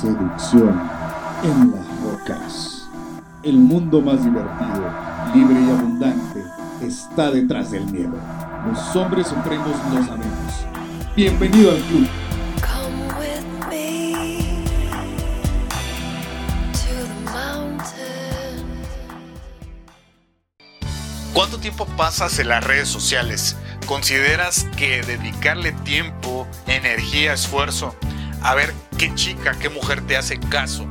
seducción en las rocas. El mundo más divertido, libre y abundante está detrás del miedo. Los hombres supremos lo sabemos. Bienvenido al club. ¿Cuánto tiempo pasas en las redes sociales? ¿Consideras que dedicarle tiempo, energía, esfuerzo a ver qué chica, qué mujer te hace caso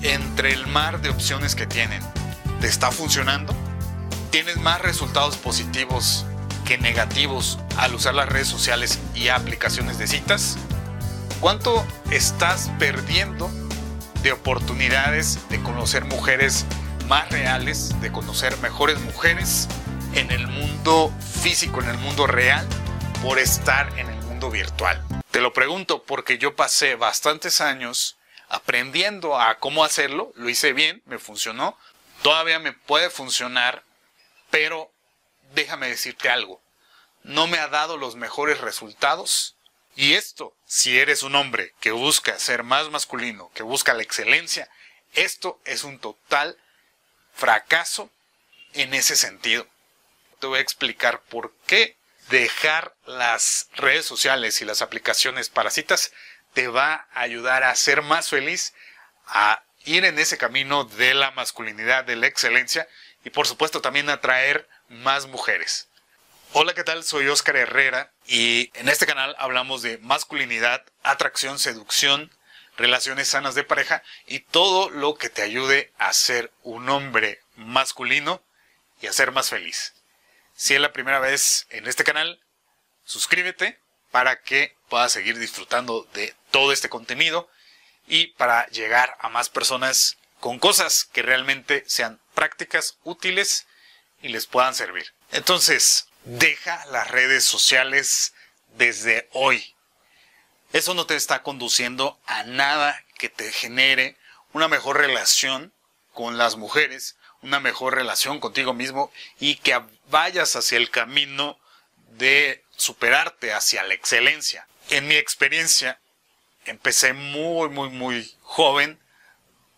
entre el mar de opciones que tienen, ¿te está funcionando? ¿Tienes más resultados positivos que negativos al usar las redes sociales y aplicaciones de citas? ¿Cuánto estás perdiendo de oportunidades de conocer mujeres más reales, de conocer mejores mujeres en el mundo físico, en el mundo real, por estar en el mundo virtual? Te lo pregunto porque yo pasé bastantes años aprendiendo a cómo hacerlo, lo hice bien, me funcionó, todavía me puede funcionar, pero déjame decirte algo, no me ha dado los mejores resultados. Y esto, si eres un hombre que busca ser más masculino, que busca la excelencia, esto es un total fracaso en ese sentido. Te voy a explicar por qué dejar las redes sociales y las aplicaciones para citas te va a ayudar a ser más feliz, a ir en ese camino de la masculinidad, de la excelencia y por supuesto también atraer más mujeres. Hola, ¿qué tal? Soy Oscar Herrera y en este canal hablamos de masculinidad, atracción, seducción, relaciones sanas de pareja y todo lo que te ayude a ser un hombre masculino y a ser más feliz. Si es la primera vez en este canal, suscríbete para que puedas seguir disfrutando de todo este contenido y para llegar a más personas con cosas que realmente sean prácticas, útiles y les puedan servir. Entonces, deja las redes sociales desde hoy. Eso no te está conduciendo a nada que te genere una mejor relación con las mujeres, una mejor relación contigo mismo y que vayas hacia el camino de superarte hacia la excelencia. En mi experiencia, empecé muy, muy, muy joven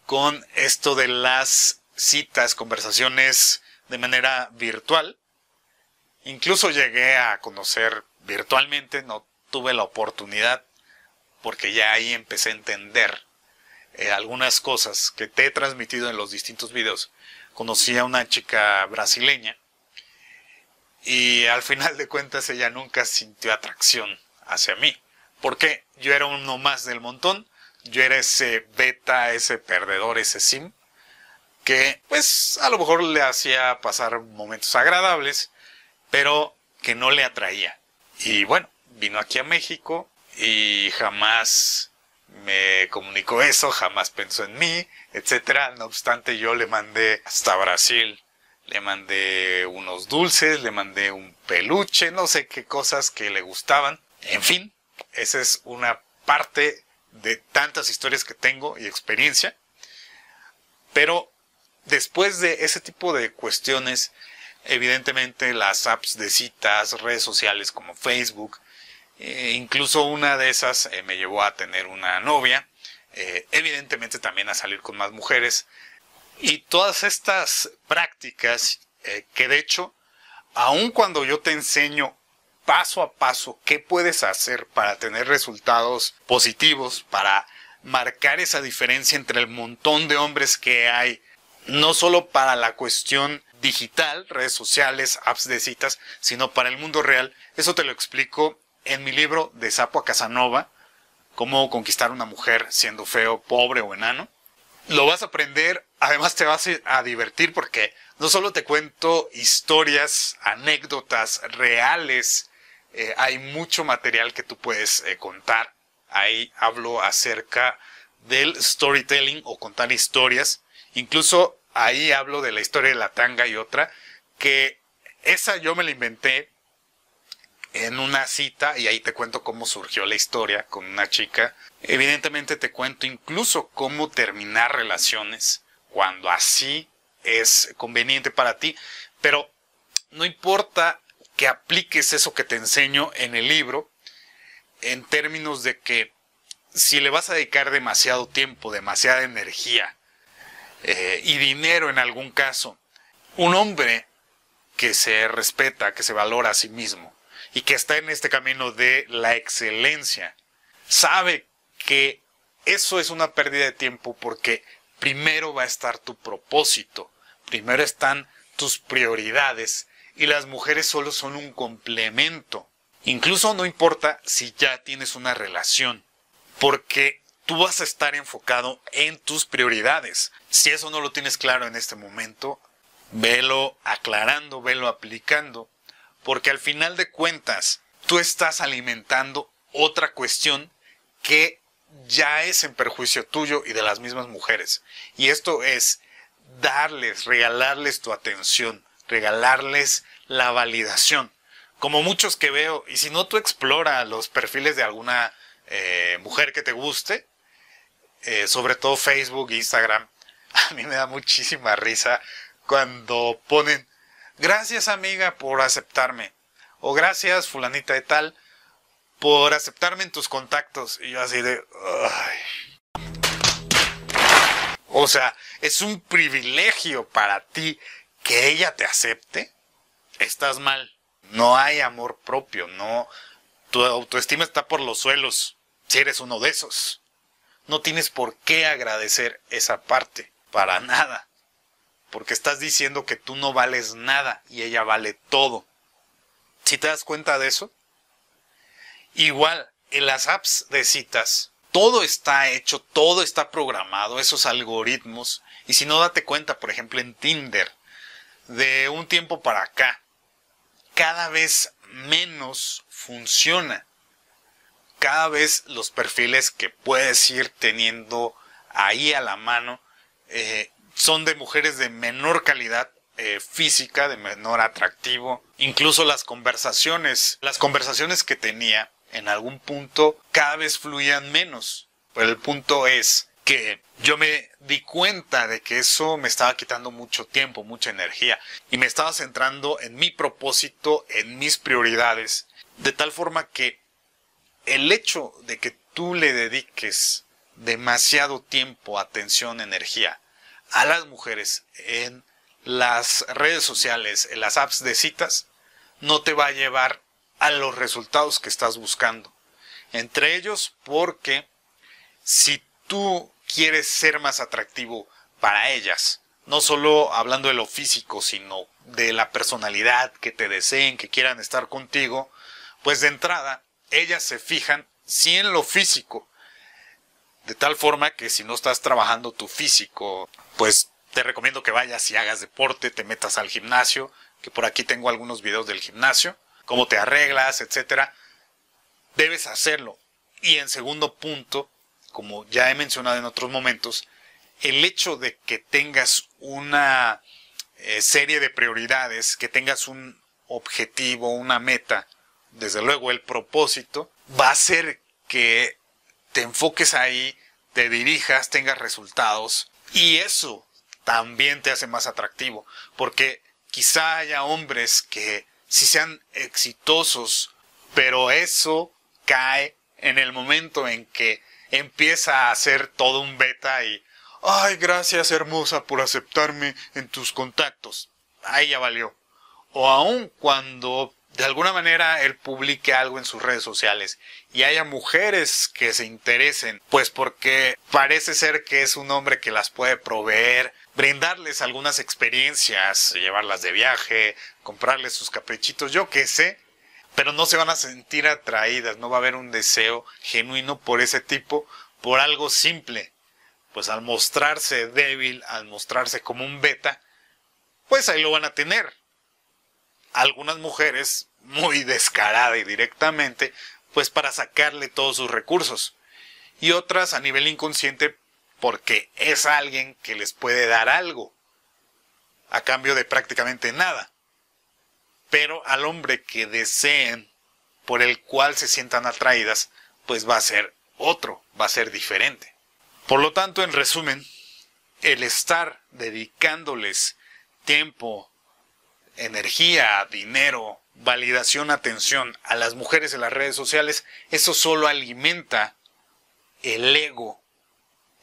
con esto de las citas, conversaciones de manera virtual. Incluso llegué a conocer virtualmente, no tuve la oportunidad porque ya ahí empecé a entender eh, algunas cosas que te he transmitido en los distintos videos. Conocí a una chica brasileña y al final de cuentas ella nunca sintió atracción hacia mí. Porque yo era uno más del montón, yo era ese beta, ese perdedor, ese sim, que pues a lo mejor le hacía pasar momentos agradables, pero que no le atraía. Y bueno, vino aquí a México y jamás me comunicó eso, jamás pensó en mí, etcétera. No obstante, yo le mandé hasta Brasil, le mandé unos dulces, le mandé un peluche, no sé qué cosas que le gustaban. En fin, esa es una parte de tantas historias que tengo y experiencia. Pero después de ese tipo de cuestiones, evidentemente las apps de citas, redes sociales como Facebook, eh, incluso una de esas eh, me llevó a tener una novia, eh, evidentemente también a salir con más mujeres. Y todas estas prácticas, que de hecho, aun cuando yo te enseño paso a paso qué puedes hacer para tener resultados positivos, para marcar esa diferencia entre el montón de hombres que hay, no solo para la cuestión digital, redes sociales, apps de citas, sino para el mundo real. Eso te lo explico en mi libro de Sapo a Casanova, cómo conquistar una mujer siendo feo, pobre o enano. Lo vas a aprender, además te vas a divertir porque no solo te cuento historias, anécdotas reales, eh, hay mucho material que tú puedes eh, contar. Ahí hablo acerca del storytelling o contar historias. Incluso ahí hablo de la historia de la tanga y otra, que esa yo me la inventé en una cita y ahí te cuento cómo surgió la historia con una chica. Evidentemente te cuento incluso cómo terminar relaciones cuando así es conveniente para ti, pero no importa que apliques eso que te enseño en el libro en términos de que si le vas a dedicar demasiado tiempo, demasiada energía eh, y dinero en algún caso, un hombre que se respeta, que se valora a sí mismo y que está en este camino de la excelencia, sabe que eso es una pérdida de tiempo porque primero va a estar tu propósito, primero están tus prioridades y las mujeres solo son un complemento. Incluso no importa si ya tienes una relación, porque tú vas a estar enfocado en tus prioridades. Si eso no lo tienes claro en este momento, velo aclarando, velo aplicando, porque al final de cuentas tú estás alimentando otra cuestión que ya es en perjuicio tuyo y de las mismas mujeres. Y esto es darles, regalarles tu atención, regalarles la validación. Como muchos que veo, y si no tú explora los perfiles de alguna eh, mujer que te guste, eh, sobre todo Facebook, Instagram, a mí me da muchísima risa cuando ponen, gracias amiga por aceptarme, o gracias fulanita de tal, por aceptarme en tus contactos. Y yo así de... O sea, es un privilegio para ti que ella te acepte. Estás mal. No hay amor propio, no. Tu autoestima está por los suelos si eres uno de esos. No tienes por qué agradecer esa parte, para nada. Porque estás diciendo que tú no vales nada y ella vale todo. Si te das cuenta de eso, Igual, en las apps de citas, todo está hecho, todo está programado, esos algoritmos. Y si no, date cuenta, por ejemplo, en Tinder, de un tiempo para acá, cada vez menos funciona. Cada vez los perfiles que puedes ir teniendo ahí a la mano eh, son de mujeres de menor calidad eh, física, de menor atractivo. Incluso las conversaciones, las conversaciones que tenía en algún punto cada vez fluían menos. Pero el punto es que yo me di cuenta de que eso me estaba quitando mucho tiempo, mucha energía y me estaba centrando en mi propósito, en mis prioridades, de tal forma que el hecho de que tú le dediques demasiado tiempo, atención, energía a las mujeres en las redes sociales, en las apps de citas, no te va a llevar a los resultados que estás buscando. Entre ellos porque si tú quieres ser más atractivo para ellas, no solo hablando de lo físico, sino de la personalidad, que te deseen, que quieran estar contigo, pues de entrada ellas se fijan sí en lo físico, de tal forma que si no estás trabajando tu físico, pues te recomiendo que vayas y hagas deporte, te metas al gimnasio, que por aquí tengo algunos videos del gimnasio, cómo te arreglas, etcétera, debes hacerlo. Y en segundo punto, como ya he mencionado en otros momentos, el hecho de que tengas una eh, serie de prioridades, que tengas un objetivo, una meta, desde luego el propósito, va a hacer que te enfoques ahí, te dirijas, tengas resultados y eso también te hace más atractivo, porque quizá haya hombres que si sean exitosos, pero eso cae en el momento en que empieza a ser todo un beta y, ay, gracias hermosa por aceptarme en tus contactos. Ahí ya valió. O aun cuando de alguna manera él publique algo en sus redes sociales y haya mujeres que se interesen, pues porque parece ser que es un hombre que las puede proveer, brindarles algunas experiencias, llevarlas de viaje, comprarles sus caprichitos, yo qué sé, pero no se van a sentir atraídas, no va a haber un deseo genuino por ese tipo, por algo simple. Pues al mostrarse débil, al mostrarse como un beta, pues ahí lo van a tener. Algunas mujeres, muy descarada y directamente, pues para sacarle todos sus recursos. Y otras a nivel inconsciente porque es alguien que les puede dar algo a cambio de prácticamente nada. Pero al hombre que deseen, por el cual se sientan atraídas, pues va a ser otro, va a ser diferente. Por lo tanto, en resumen, el estar dedicándoles tiempo, energía, dinero, validación, atención a las mujeres en las redes sociales, eso solo alimenta el ego,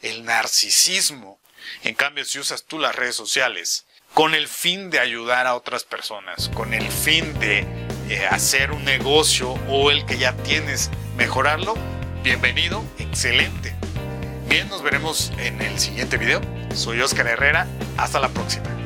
el narcisismo. En cambio, si usas tú las redes sociales con el fin de ayudar a otras personas, con el fin de eh, hacer un negocio o el que ya tienes, mejorarlo, bienvenido, excelente. Bien, nos veremos en el siguiente video. Soy Oscar Herrera. Hasta la próxima.